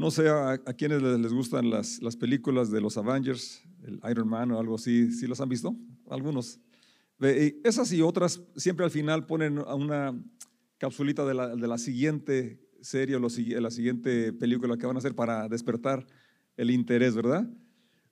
No sé a, quienes les, gustan las, las, películas de los Avengers, el Iron Man o algo así, ¿sí las han visto? Algunos. Esas y otras siempre al final ponen una capsulita de la, de la siguiente serie o la siguiente película que van a hacer para despertar el interés, ¿verdad?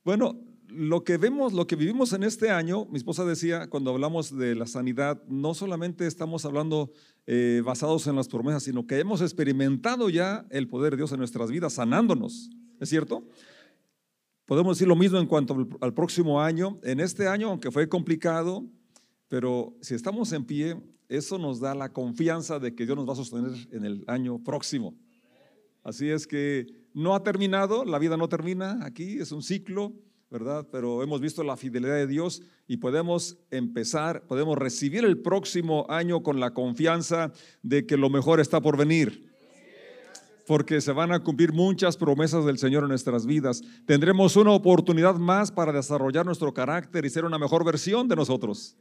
Bueno, lo que vemos, lo que vivimos en este año, mi esposa decía, cuando hablamos de la sanidad, no solamente estamos hablando eh, basados en las promesas, sino que hemos experimentado ya el poder de Dios en nuestras vidas, sanándonos, ¿es cierto? Podemos decir lo mismo en cuanto al próximo año. En este año, aunque fue complicado, pero si estamos en pie, eso nos da la confianza de que Dios nos va a sostener en el año próximo. Así es que no ha terminado, la vida no termina aquí, es un ciclo ¿verdad? Pero hemos visto la fidelidad de Dios y podemos empezar, podemos recibir el próximo año con la confianza de que lo mejor está por venir. Porque se van a cumplir muchas promesas del Señor en nuestras vidas. Tendremos una oportunidad más para desarrollar nuestro carácter y ser una mejor versión de nosotros.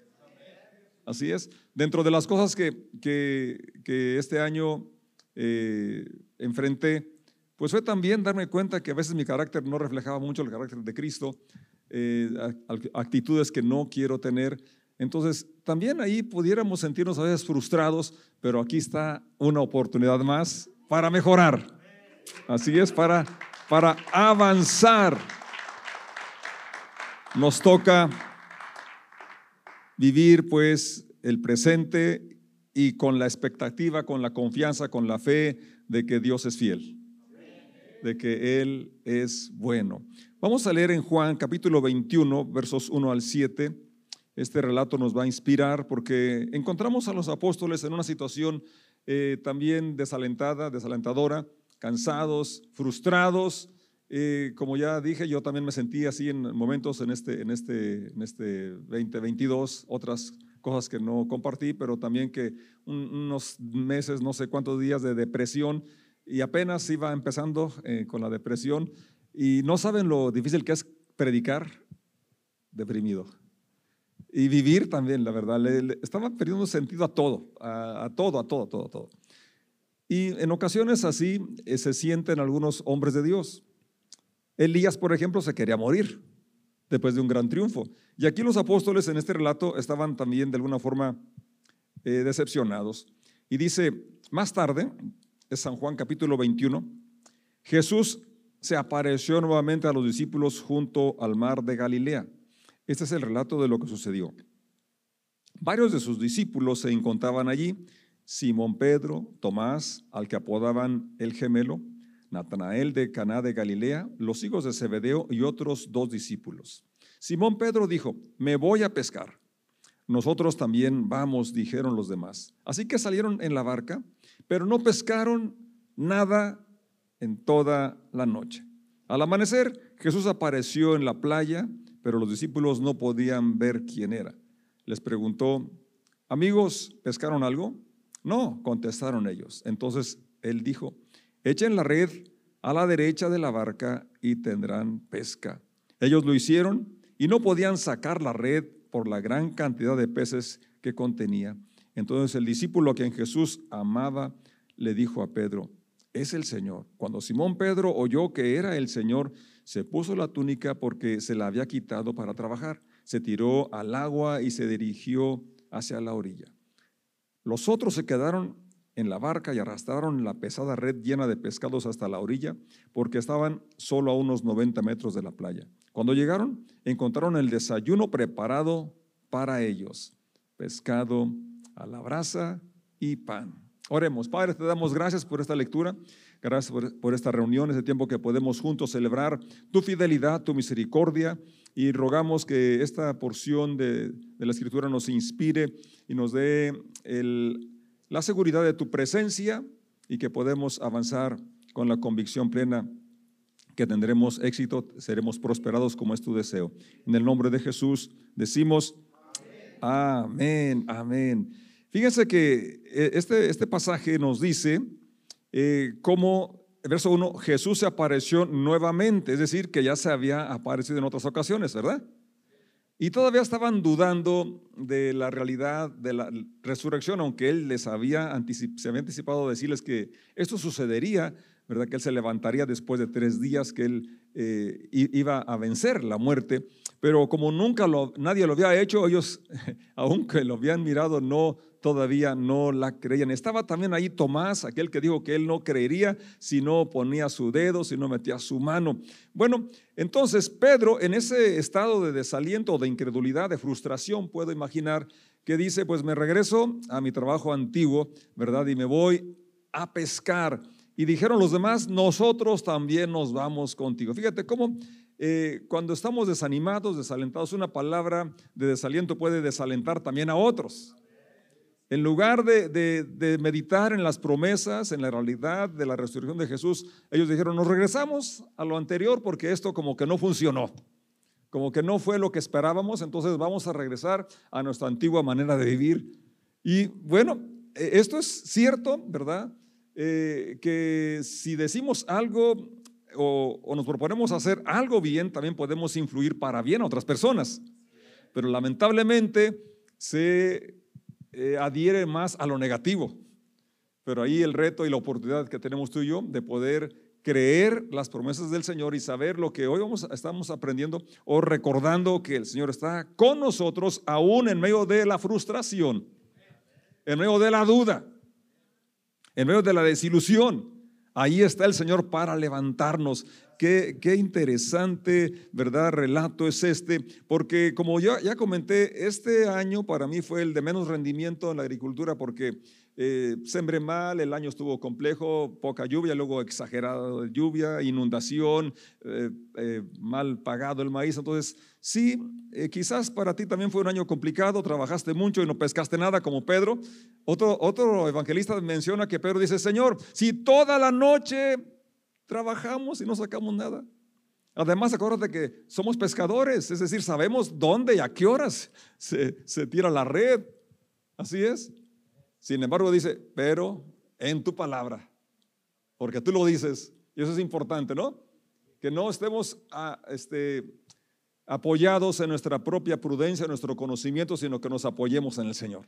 Así es. Dentro de las cosas que, que, este año eh, enfrenté, pues fue también darme cuenta que a veces mi carácter no reflejaba mucho el carácter de Cristo, eh, actitudes que no quiero tener. Entonces, también ahí pudiéramos sentirnos a veces frustrados, pero aquí está una oportunidad más para mejorar. Así es, para, para avanzar. Nos toca vivir pues el presente y con la expectativa, con la confianza, con la fe de que Dios es fiel de que Él es bueno. Vamos a leer en Juan capítulo 21, versos 1 al 7. Este relato nos va a inspirar porque encontramos a los apóstoles en una situación eh, también desalentada, desalentadora, cansados, frustrados. Eh, como ya dije, yo también me sentí así en momentos en este, en este, en este 2022, otras cosas que no compartí, pero también que unos meses, no sé cuántos días de depresión y apenas iba empezando eh, con la depresión y no saben lo difícil que es predicar deprimido. Y vivir también, la verdad. Le, estaba perdiendo sentido a todo, a, todo, a todo, a todo, todo. Y en ocasiones así eh, se sienten algunos hombres de Dios. Elías, por ejemplo, se quería morir después de un gran triunfo. Y aquí los apóstoles en este relato estaban también de alguna forma eh, decepcionados. Y dice, más tarde, es San Juan capítulo 21, Jesús se apareció nuevamente a los discípulos junto al mar de Galilea. Este es el relato de lo que sucedió. Varios de sus discípulos se encontraban allí, Simón Pedro, Tomás, al que apodaban el gemelo, Natanael de Caná de Galilea, los hijos de Zebedeo y otros dos discípulos. Simón Pedro dijo, me voy a pescar. Nosotros también vamos, dijeron los demás. Así que salieron en la barca pero no pescaron nada en toda la noche. Al amanecer, Jesús apareció en la playa, pero los discípulos no podían ver quién era. Les preguntó, amigos, ¿pescaron algo? No, contestaron ellos. Entonces él dijo, echen la red a la derecha de la barca y tendrán pesca. Ellos lo hicieron y no podían sacar la red por la gran cantidad de peces que contenía. Entonces el discípulo a quien Jesús amaba le dijo a Pedro, es el Señor. Cuando Simón Pedro oyó que era el Señor, se puso la túnica porque se la había quitado para trabajar. Se tiró al agua y se dirigió hacia la orilla. Los otros se quedaron en la barca y arrastraron la pesada red llena de pescados hasta la orilla, porque estaban solo a unos 90 metros de la playa. Cuando llegaron, encontraron el desayuno preparado para ellos, pescado a la brasa y pan. Oremos, Padre, te damos gracias por esta lectura, gracias por, esta reunión, ese tiempo que podemos juntos celebrar tu fidelidad, tu misericordia, y rogamos que esta porción de, la Escritura nos inspire y nos dé la seguridad de tu presencia y que podemos avanzar con la convicción plena que tendremos éxito, seremos prosperados como es tu deseo. En el nombre de Jesús decimos, amén, amén. Fíjense que eh, este, este pasaje nos dice eh, cómo, verso 1, Jesús se apareció nuevamente, es decir, que ya se había aparecido en otras ocasiones, ¿verdad? Y todavía estaban dudando de la realidad de la resurrección, aunque él les había, se anticipado decirles que esto sucedería ¿verdad? Que él se levantaría después de tres días, que él eh, iba a vencer la muerte. Pero como nunca nadie lo había hecho, ellos, aunque lo habían mirado, no todavía no la creían. Estaba también ahí Tomás, aquel que dijo que él no creería si no ponía su dedo, si no metía su mano. Bueno, entonces Pedro en ese estado de desaliento, de incredulidad, de frustración, puedo imaginar que dice, pues me regreso a mi trabajo antiguo, ¿verdad? Y me voy a pescar. Y dijeron los demás, nosotros también nos vamos contigo. Fíjate cómo eh, cuando estamos desanimados, desalentados, una palabra de desaliento puede desalentar también a otros. En lugar de, meditar en las promesas, en la realidad de la resurrección de Jesús, ellos dijeron, nos regresamos a lo anterior porque esto como que no funcionó, como que no fue lo que esperábamos, entonces vamos a regresar a nuestra antigua manera de vivir. Y bueno, e, esto es cierto, ¿verdad? Eh, que si decimos algo o nos proponemos hacer algo bien, también podemos influir para bien a otras personas. Pero lamentablemente se eh, adhiere más a lo negativo. Pero ahí el reto y la oportunidad que tenemos tú y yo de poder creer las promesas del Señor y saber lo que hoy vamos, estamos aprendiendo o recordando que el Señor está con nosotros aún en medio de la frustración, en medio de la duda, en medio de la desilusión. Ahí está el Señor para levantarnos. Qué, qué, interesante, ¿verdad? Relato es este, porque como ya, ya comenté, este año para mí fue el de menos rendimiento en la agricultura porque eh, sembré mal, el año estuvo complejo, poca lluvia, luego exagerada lluvia, inundación, eh, eh, mal pagado el maíz. Entonces, sí, quizás para ti también fue un año complicado, trabajaste mucho y no pescaste nada como Pedro. Otro, otro evangelista menciona que Pedro dice, Señor, si toda la noche trabajamos y no sacamos nada. Además, acuérdate que somos pescadores, es decir, sabemos dónde y a qué horas se, se tira la red. Así es. Sin embargo, dice, pero en tu palabra, porque tú lo dices, y eso es importante, ¿no? Que no estemos ah, este, apoyados en nuestra propia prudencia, en nuestro conocimiento, sino que nos apoyemos en el Señor.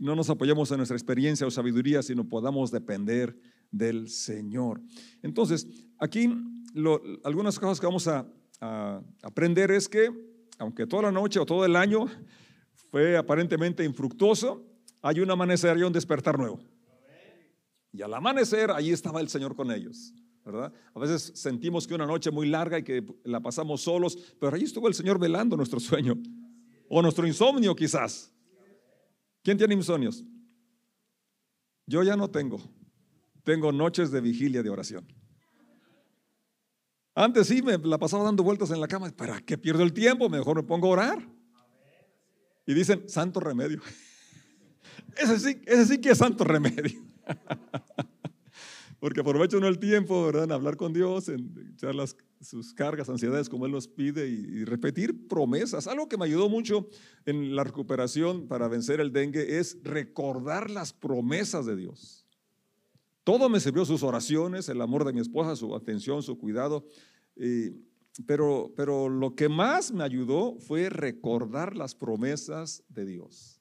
No nos apoyemos en nuestra experiencia o sabiduría, sino podamos depender del Señor. Entonces, aquí algunas cosas que vamos a, aprender es que, aunque toda la noche o todo el año fue aparentemente infructuoso, hay un amanecer y un despertar nuevo. Y al amanecer, ahí estaba el Señor con ellos. ¿verdad? A veces sentimos que una noche muy larga y que la pasamos solos, pero ahí estuvo el Señor velando nuestro sueño o nuestro insomnio quizás. ¿Quién tiene insomnios? Yo ya no tengo tengo noches de vigilia de oración. Antes sí me la pasaba dando vueltas en la cama. ¿Para qué pierdo el tiempo? Mejor me pongo a orar. Y dicen, santo remedio. Ese sí, ese sí que es santo remedio. Porque aprovecha uno el tiempo, ¿verdad? En hablar con Dios, en echar las, sus cargas, ansiedades como Él nos pide y, y, repetir promesas. Algo que me ayudó mucho en la recuperación para vencer el dengue es recordar las promesas de Dios. Todo me sirvió sus oraciones, el amor de mi esposa, su atención, su cuidado. pero, pero lo que más me ayudó fue recordar las promesas de Dios.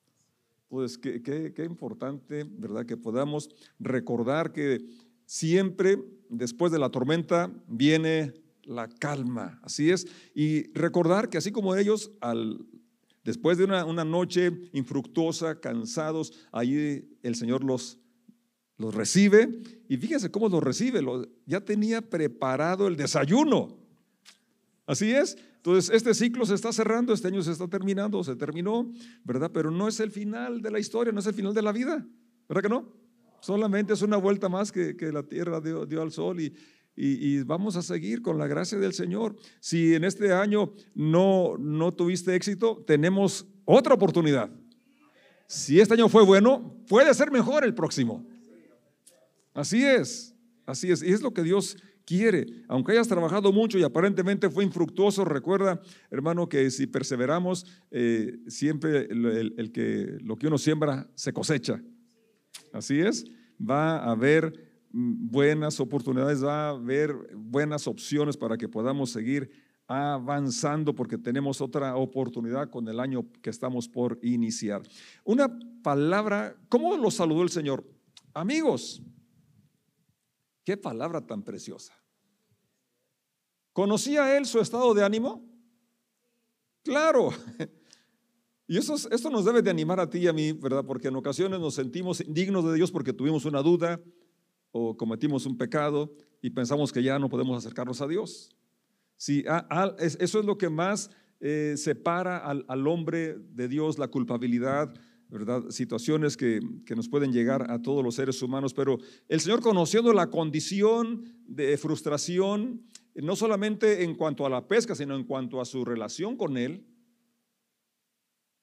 Pues qué, qué, importante, ¿verdad? Que podamos recordar que siempre después de la tormenta viene la calma. Así es. Y recordar que así como ellos, al, después de una, una noche infructuosa, cansados, ahí el Señor los los recibe y fíjense cómo los recibe. ya tenía preparado el desayuno. Así es. Entonces, este ciclo se está cerrando, este año se está terminando, se terminó, ¿verdad? Pero no es el final de la historia, no es el final de la vida, ¿verdad que no? Solamente es una vuelta más que, la tierra dio, al sol y, y, vamos a seguir con la gracia del Señor. Si en este año no, no tuviste éxito, tenemos otra oportunidad. Si este año fue bueno, puede ser mejor el próximo. Así es, así es. Y es lo que Dios quiere. Aunque hayas trabajado mucho y aparentemente fue infructuoso, recuerda, hermano, que si perseveramos, eh, siempre el, que lo que uno siembra se cosecha. Así es. Va a haber mm, buenas oportunidades, va a haber buenas opciones para que podamos seguir avanzando porque tenemos otra oportunidad con el año que estamos por iniciar. Una palabra, ¿cómo lo saludó el Señor? Amigos. Qué palabra tan preciosa. ¿Conocía él su estado de ánimo? Claro. Y eso, esto nos debe de animar a ti y a mí, ¿verdad? Porque en ocasiones nos sentimos indignos de Dios porque tuvimos una duda o cometimos un pecado y pensamos que ya no podemos acercarnos a Dios. Sí, eso es lo que más eh, separa al, al, hombre de Dios, la culpabilidad, ¿verdad? Situaciones que, que, nos pueden llegar a todos los seres humanos, pero el Señor conociendo la condición de frustración, no solamente en cuanto a la pesca, sino en cuanto a su relación con Él,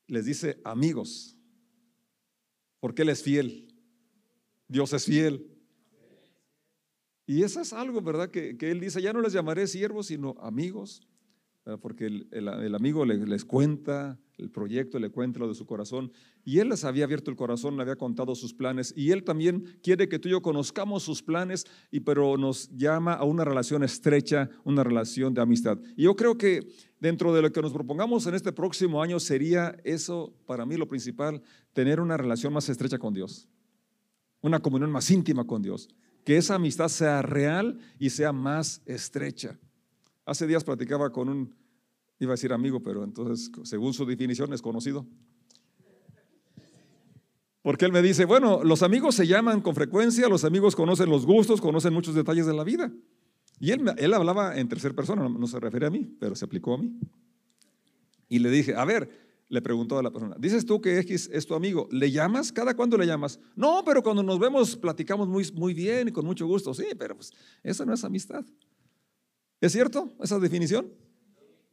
les dice amigos, porque Él es fiel, Dios es fiel. Y eso es algo, ¿verdad? Que, Él dice, ya no les llamaré siervos, sino amigos, porque el, amigo les, cuenta el proyecto, le cuenta lo de su corazón, y Él les había abierto el corazón, le había contado sus planes, y Él también quiere que tú y yo conozcamos sus planes, y pero nos llama a una relación estrecha, una relación de amistad. Y yo creo que dentro de lo que nos propongamos en este próximo año sería eso, para mí lo principal, tener una relación más estrecha con Dios, una comunión más íntima con Dios, que esa amistad sea real y sea más estrecha. Hace días platicaba con un, iba a decir amigo, pero entonces según su definición es conocido. Porque él me dice, bueno, los amigos se llaman con frecuencia, los amigos conocen los gustos, conocen muchos detalles de la vida. Y él, él hablaba en tercera persona, no, se refiere a mí, pero se aplicó a mí. Y le dije, a ver, le preguntó a la persona, dices tú que X es tu amigo, ¿le llamas? ¿Cada cuándo le llamas? No, pero cuando nos vemos platicamos muy, muy bien y con mucho gusto. Sí, pero pues esa no es amistad. ¿Es cierto esa definición?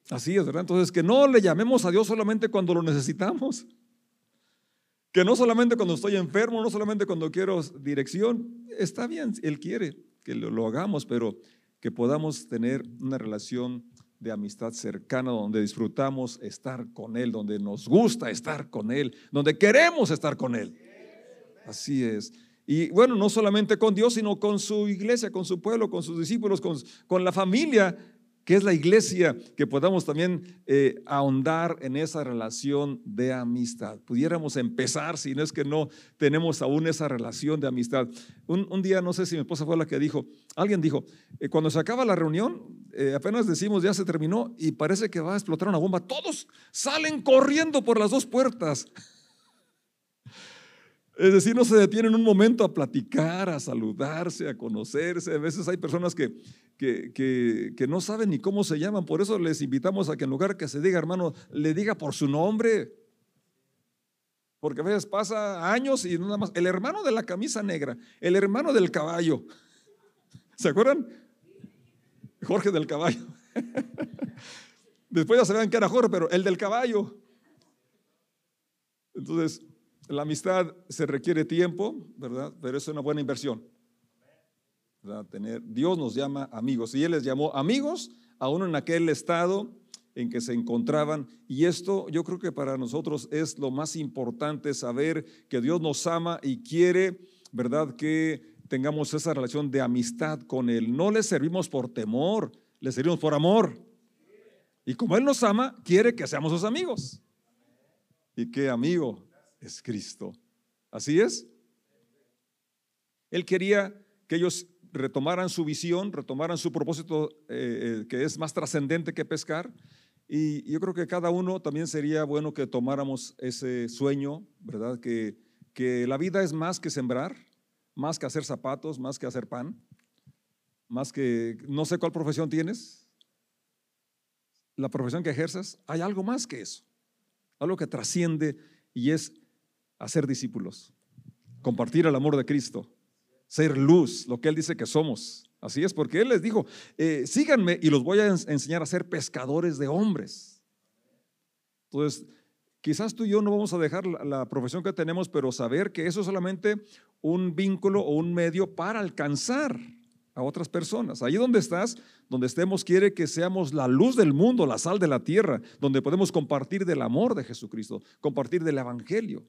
Así es, ¿verdad? Entonces, que no le llamemos a Dios solamente cuando lo necesitamos. Que no solamente cuando estoy enfermo, no solamente cuando quiero dirección. Está bien, Él quiere que lo hagamos, pero que podamos tener una relación de amistad cercana donde disfrutamos estar con Él, donde nos gusta estar con Él, donde queremos estar con Él. Así es. Y bueno, no solamente con Dios, sino con su iglesia, con su pueblo, con sus discípulos, con, con la familia que es la iglesia, que podamos también eh, ahondar en esa relación de amistad. Pudiéramos empezar, si no es que no tenemos aún esa relación de amistad. Un, día, no sé si mi esposa fue la que dijo, alguien dijo, eh, cuando se acaba la reunión, eh, apenas decimos ya se terminó y parece que va a explotar una bomba, todos salen corriendo por las dos puertas. Es decir, no se detienen un momento a platicar, a saludarse, a conocerse. A veces hay personas que, que, que, no saben ni cómo se llaman. Por eso les invitamos a que en lugar que se diga hermano, le diga por su nombre. Porque a veces pasa años y nada más. El hermano de la camisa negra, el hermano del caballo. ¿Se acuerdan? Jorge del caballo. Después ya se vean que era Jorge, pero el del caballo. Entonces, la amistad se requiere tiempo, ¿verdad? Pero es una buena inversión. Tener, Dios nos llama amigos y Él les llamó amigos aún en aquel estado en que se encontraban. Y esto yo creo que para nosotros es lo más importante, saber que Dios nos ama y quiere, ¿verdad? Que tengamos esa relación de amistad con Él. No le servimos por temor, le servimos por amor. Y como Él nos ama, quiere que seamos sus amigos. ¿Y qué amigo? Es Cristo. Así es. Él quería que ellos retomaran su visión, retomaran su propósito eh, eh, que es más trascendente que pescar. Y yo creo que cada uno también sería bueno que tomáramos ese sueño, ¿verdad? Que, que la vida es más que sembrar, más que hacer zapatos, más que hacer pan, más que, no sé cuál profesión tienes, la profesión que ejerzas, hay algo más que eso, algo que trasciende y es hacer discípulos, compartir el amor de Cristo, ser luz, lo que Él dice que somos. Así es, porque Él les dijo, eh, síganme y los voy a enseñar a ser pescadores de hombres. Entonces, quizás tú y yo no vamos a dejar la, profesión que tenemos, pero saber que eso es solamente un vínculo o un medio para alcanzar a otras personas. Ahí donde estás, donde estemos, quiere que seamos la luz del mundo, la sal de la tierra, donde podemos compartir del amor de Jesucristo, compartir del Evangelio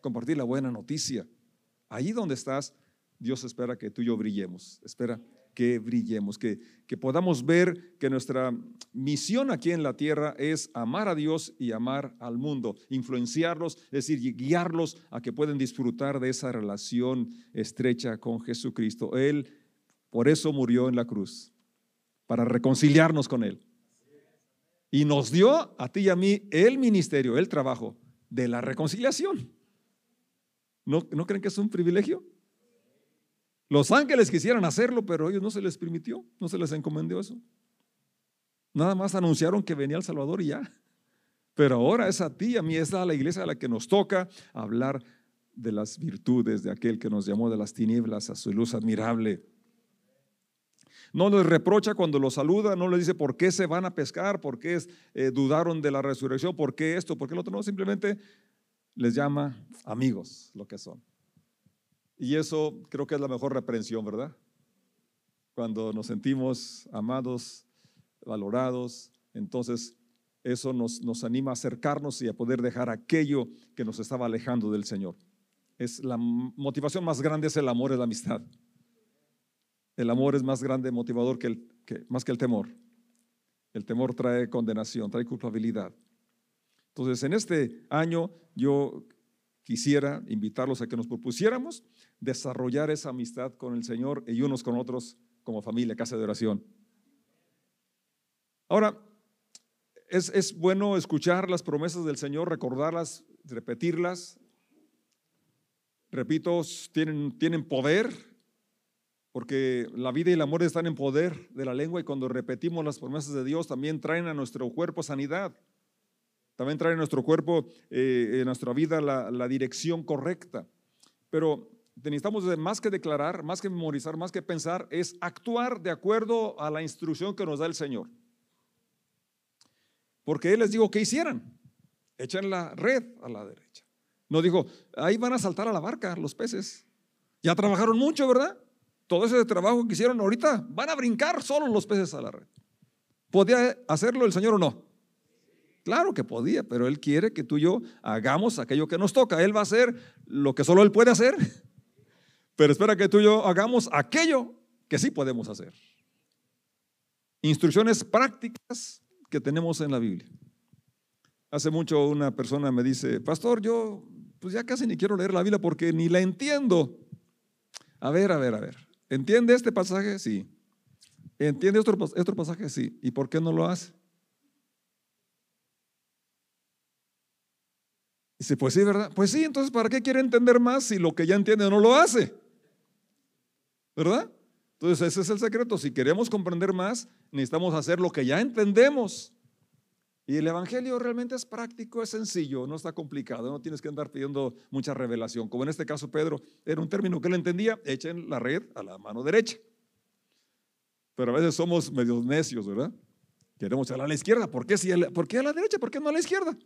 compartir la buena noticia. Ahí donde estás, Dios espera que tú y yo brillemos, espera que brillemos, que, que podamos ver que nuestra misión aquí en la tierra es amar a Dios y amar al mundo, influenciarlos, es decir, guiarlos a que puedan disfrutar de esa relación estrecha con Jesucristo. Él Por eso murió en la cruz, para reconciliarnos con Él. Y nos dio a ti y a mí el ministerio, el trabajo de la reconciliación. ¿No, ¿No creen que es un privilegio? Los ángeles quisieran hacerlo, pero ellos no se les permitió, no se les encomendó eso. Nada más anunciaron que venía el Salvador y ya. Pero ahora es a ti, a mí es a la iglesia a la que nos toca hablar de las virtudes de aquel que nos llamó de las tinieblas a su luz admirable. No les reprocha cuando los saluda, no les dice por qué se van a pescar, por qué eh, dudaron de la resurrección, por qué esto, por qué lo otro. No, simplemente les llama amigos, lo que son. Y eso creo que es la mejor reprensión, ¿verdad? Cuando nos sentimos amados, valorados, entonces eso nos, nos anima a acercarnos y a poder dejar aquello que nos estaba alejando del Señor. Es la motivación más grande es el amor, es la amistad. El amor es más grande motivador que el, que, más que el temor. El temor trae condenación, trae culpabilidad. Entonces, en este año yo quisiera invitarlos a que nos propusiéramos desarrollar esa amistad con el Señor y unos con otros como familia, casa de oración. Ahora, es, es bueno escuchar las promesas del Señor, recordarlas, repetirlas. Repito, tienen, tienen poder, porque la vida y el amor están en poder de la lengua y cuando repetimos las promesas de Dios también traen a nuestro cuerpo sanidad. También traen a nuestro cuerpo, eh, en nuestra vida, la, dirección correcta. Pero necesitamos más que declarar, más que memorizar, más que pensar, es actuar de acuerdo a la instrucción que nos da el Señor. Porque Él les dijo que hicieran. Echen la red a la derecha. No dijo, ahí van a saltar a la barca los peces. Ya trabajaron mucho, ¿verdad? todo ese trabajo que hicieron ahorita, van a brincar solo los peces a la red. ¿Podía hacerlo el Señor o no? Claro que podía, pero Él quiere que tú y yo hagamos aquello que nos toca. Él va a hacer lo que solo Él puede hacer, pero espera que tú y yo hagamos aquello que sí podemos hacer. Instrucciones prácticas que tenemos en la Biblia. Hace mucho una persona me dice, pastor, yo pues ya casi ni quiero leer la Biblia porque ni la entiendo. A ver, a ver, a ver. ¿Entiende este pasaje? Sí. ¿Entiende otro, otro pasaje? Sí. ¿Y por qué no lo hace? Dice, pues sí, ¿verdad? Pues sí, entonces ¿para qué quiere entender más si lo que ya entiende no lo hace? ¿Verdad? Entonces ese es el secreto. Si queremos comprender más, necesitamos hacer lo que ya entendemos. Y el Evangelio realmente es práctico, es sencillo, no está complicado, no tienes que andar pidiendo mucha revelación. Como en este caso Pedro, era un término que él entendía, echen la red a la mano derecha. Pero a veces somos medios necios, ¿verdad? Queremos echarla a la izquierda. ¿Por qué, si ¿Por qué a la derecha? ¿Por qué no a la izquierda?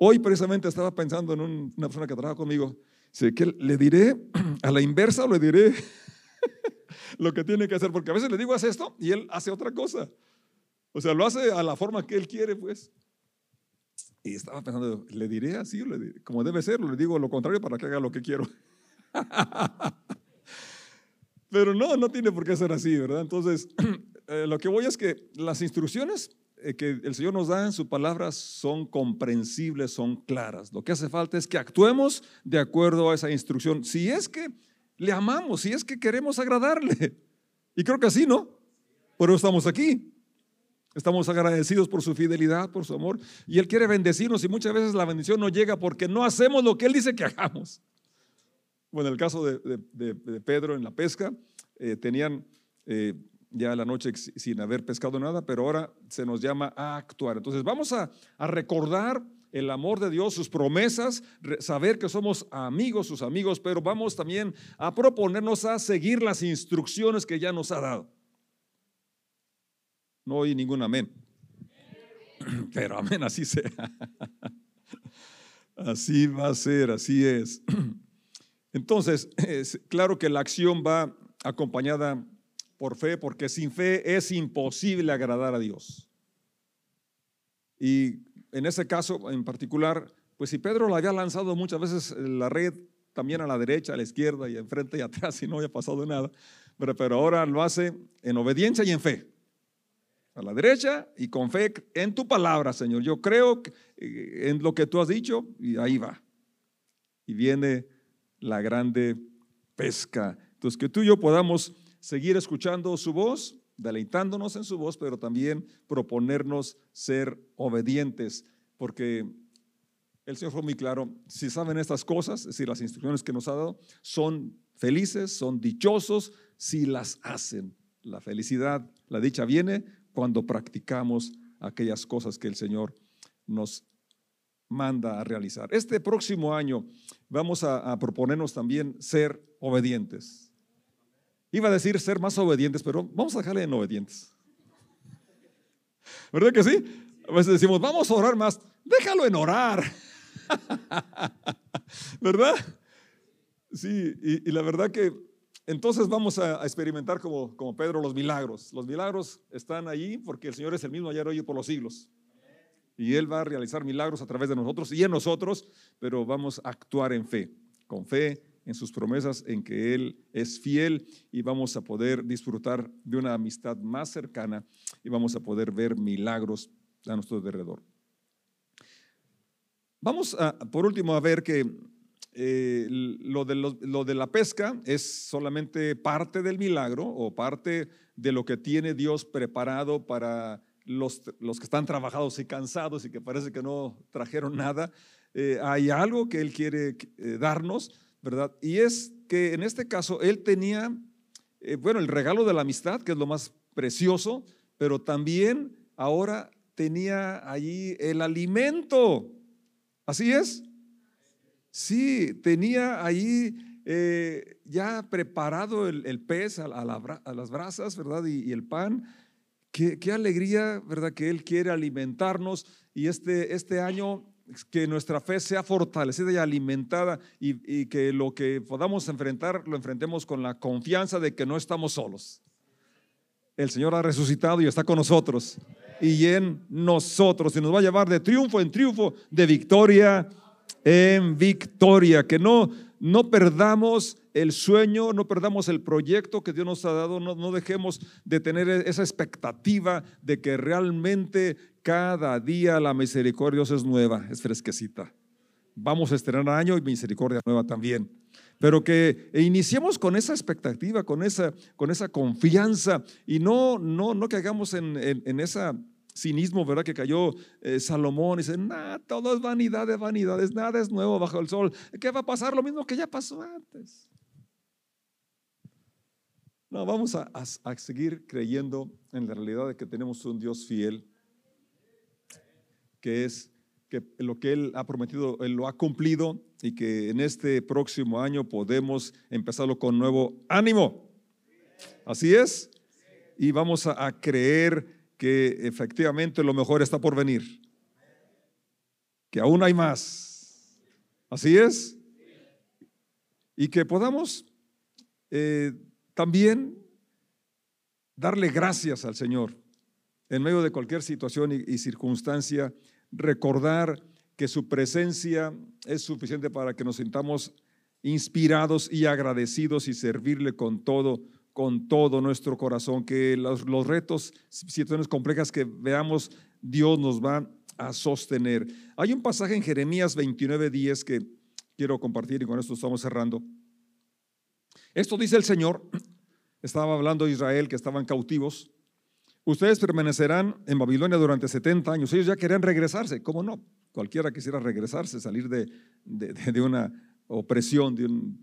Hoy precisamente estaba pensando en una persona que trabaja conmigo. Dice, ¿qué le diré a la inversa o le diré lo que tiene que hacer? Porque a veces le digo, haz esto y él hace otra cosa. O sea, lo hace a la forma que él quiere, pues. Y estaba pensando, ¿le diré así? como debe ser, le digo lo contrario para que haga lo que quiero. Pero no, no tiene por qué ser así, ¿verdad? Entonces, eh, lo que voy es que las instrucciones que el Señor nos da en su palabra son comprensibles, son claras. Lo que hace falta es que actuemos de acuerdo a esa instrucción. Si es que le amamos, si es que queremos agradarle. Y creo que así, ¿no? Pero estamos aquí. Estamos agradecidos por su fidelidad, por su amor. Y Él quiere bendecirnos y muchas veces la bendición no llega porque no hacemos lo que Él dice que hagamos. Bueno, en el caso de, Pedro en la pesca, eh, tenían eh, ya la noche sin haber pescado nada, pero ahora se nos llama a actuar. Entonces vamos a, a recordar el amor de Dios, sus promesas, saber que somos amigos, sus amigos, pero vamos también a proponernos a seguir las instrucciones que ya nos ha dado. No oí ningún amén. Pero amén, así sea. Así va a ser, así es. Entonces, es claro que la acción va acompañada por fe, porque sin fe es imposible agradar a Dios. Y en ese caso en particular, pues si Pedro la había lanzado muchas veces la red también a la derecha, a la izquierda y enfrente y atrás y no había pasado nada, pero, pero ahora lo hace en obediencia y en fe a la derecha y con fe en tu palabra, Señor. Yo creo eh, en lo que tú has dicho y ahí va. Y viene la grande pesca. Entonces, que tú y yo podamos seguir escuchando su voz, deleitándonos en su voz, pero también proponernos ser obedientes, porque el Señor fue muy claro, si saben estas cosas, es decir, las instrucciones que nos ha dado, son felices, son dichosos si las hacen. La felicidad, la dicha viene cuando practicamos aquellas cosas que el Señor nos manda a realizar. Este próximo año vamos a, a proponernos también ser obedientes. Iba a decir ser más obedientes, pero vamos a dejarle en obedientes. ¿Verdad que sí? A veces decimos, vamos a orar más, déjalo en orar. ¿Verdad? Sí, y, la verdad que entonces vamos a, experimentar como, como Pedro los milagros. Los milagros están allí porque el Señor es el mismo ayer, hoy y por los siglos. Y Él va a realizar milagros a través de nosotros y en nosotros, pero vamos a actuar en fe, con fe en sus promesas, en que Él es fiel y vamos a poder disfrutar de una amistad más cercana y vamos a poder ver milagros a nuestro alrededor. Vamos a, por último a ver que eh, lo, de lo, de la pesca es solamente parte del milagro o parte de lo que tiene Dios preparado para los, los que están trabajados y cansados y que parece que no trajeron nada. Eh, hay algo que Él quiere eh, darnos Y es que en este caso él tenía, eh, bueno, el regalo de la amistad, que es lo más precioso, pero también ahora tenía allí el alimento. ¿Así es? Sí, tenía allí eh, ya preparado el, pez a, las brasas, ¿verdad? Y, el pan. Qué, qué, alegría, ¿verdad? Que Él quiere alimentarnos. Y este, este año que nuestra fe sea fortalecida y alimentada y, que lo que podamos enfrentar lo enfrentemos con la confianza de que no estamos solos. El Señor ha resucitado y está con nosotros y en nosotros y nos va a llevar de triunfo en triunfo, de victoria en victoria, que no no perdamos el sueño, no perdamos el proyecto que Dios nos ha dado, no, no, dejemos de tener esa expectativa de que realmente cada día la misericordia es nueva, es fresquecita. Vamos a estrenar año y misericordia nueva también. Pero que iniciemos con esa expectativa, con esa, con esa confianza y no, no, no caigamos en, en, en esa cinismo, ¿verdad? Que cayó eh, Salomón y dice, nada, todo es vanidad de vanidades, nada es nuevo bajo el sol. ¿Qué va a pasar? Lo mismo que ya pasó antes. No, vamos a, a seguir creyendo en la realidad de que tenemos un Dios fiel, que es que lo que Él ha prometido, Él lo ha cumplido y que en este próximo año podemos empezarlo con nuevo ánimo. Así es. Y vamos a, creer que efectivamente lo mejor está por venir, que aún hay más. Así es. Y que podamos eh, también darle gracias al Señor en medio de cualquier situación y, circunstancia, recordar que su presencia es suficiente para que nos sintamos inspirados y agradecidos y servirle con todo con todo nuestro corazón, que los, retos, situaciones complejas que veamos, Dios nos va a sostener. Hay un pasaje en Jeremías 29, 10 que quiero compartir y con esto estamos cerrando. Esto dice el Señor, estaba hablando de Israel que estaban cautivos. Ustedes permanecerán en Babilonia durante 70 años. Ellos ya querían regresarse, ¿cómo no? Cualquiera quisiera regresarse, salir de, de una opresión, de un,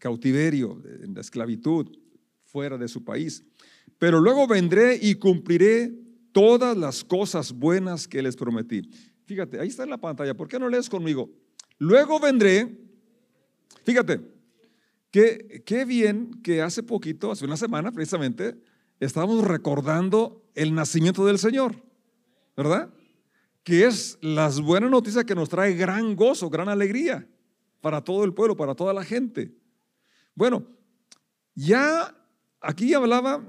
cautiverio, en la esclavitud, fuera de su país. Pero luego vendré y cumpliré todas las cosas buenas que les prometí. Fíjate, ahí está en la pantalla. ¿Por qué no lees conmigo? Luego vendré. Fíjate, qué, qué bien que hace poquito, hace una semana precisamente, estábamos recordando el nacimiento del Señor, ¿verdad? Que es las buenas noticias que nos trae gran gozo, gran alegría para todo el pueblo, para toda la gente. Bueno, ya aquí hablaba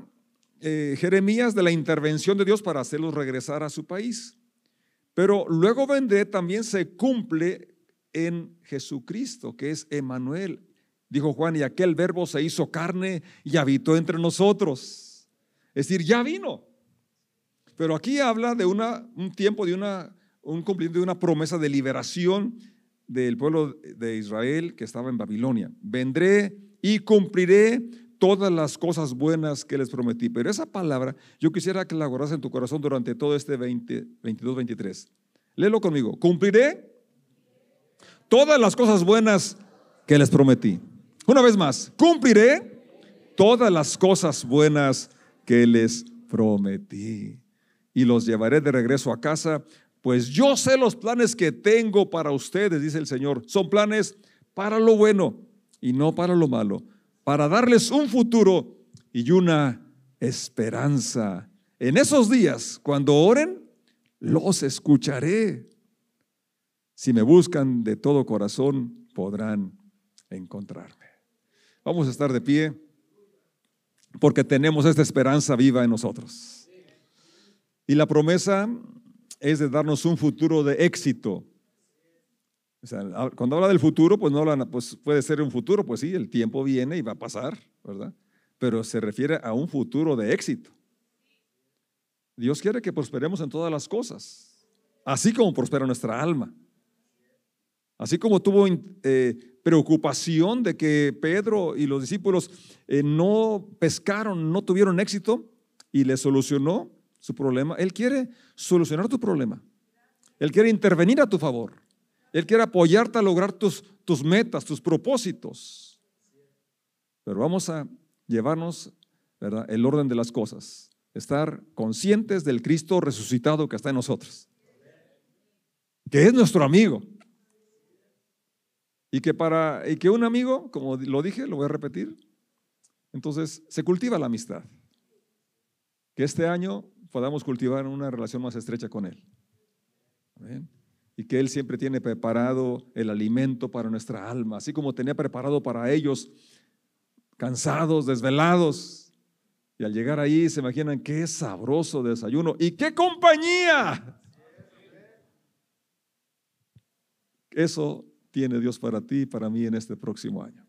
eh, Jeremías de la intervención de Dios para hacerlos regresar a su país. Pero luego vendré también se cumple en Jesucristo, que es Emanuel. Dijo Juan, y aquel verbo se hizo carne y habitó entre nosotros. Es decir, ya vino. Pero aquí habla de una, un tiempo, de una, un cumplimiento de una promesa de liberación del pueblo de Israel que estaba en Babilonia. Vendré y cumpliré todas las cosas buenas que les prometí. Pero esa palabra yo quisiera que la guardas en tu corazón durante todo este 20, 22, 23. Léelo conmigo. Cumpliré todas las cosas buenas que les prometí. Una vez más, cumpliré todas las cosas buenas que les prometí. Y los llevaré de regreso a casa, pues yo sé los planes que tengo para ustedes, dice el Señor. Son planes para lo bueno y no para lo malo, para darles un futuro y una esperanza. En esos días, cuando oren, los escucharé. Si me buscan de todo corazón, podrán encontrarme. Vamos a estar de pie porque tenemos esta esperanza viva en nosotros. Y la promesa es de darnos un futuro de éxito. cuando habla del futuro, pues no habla, pues puede ser un futuro, pues sí, el tiempo viene y va a pasar, ¿verdad? Pero se refiere a un futuro de éxito. Dios quiere que prosperemos en todas las cosas, así como prospera nuestra alma. Así como tuvo eh, preocupación de que Pedro y los discípulos eh, no pescaron, no tuvieron éxito y le solucionó su problema. Él quiere solucionar tu problema. Él quiere intervenir a tu favor. Él quiere apoyarte a lograr tus, tus metas, tus propósitos. Pero vamos a llevarnos ¿verdad? el orden de las cosas. Estar conscientes del Cristo resucitado que está en nosotros. Que es nuestro amigo y que para y que un amigo, como lo dije, lo voy a repetir, entonces se cultiva la amistad. Que este año podamos cultivar una relación más estrecha con Él. Y que Él siempre tiene preparado el alimento para nuestra alma, así como tenía preparado para ellos, cansados, desvelados. Y al llegar ahí se imaginan qué sabroso desayuno y qué compañía. Eso tiene Dios para ti y para mí en este próximo año.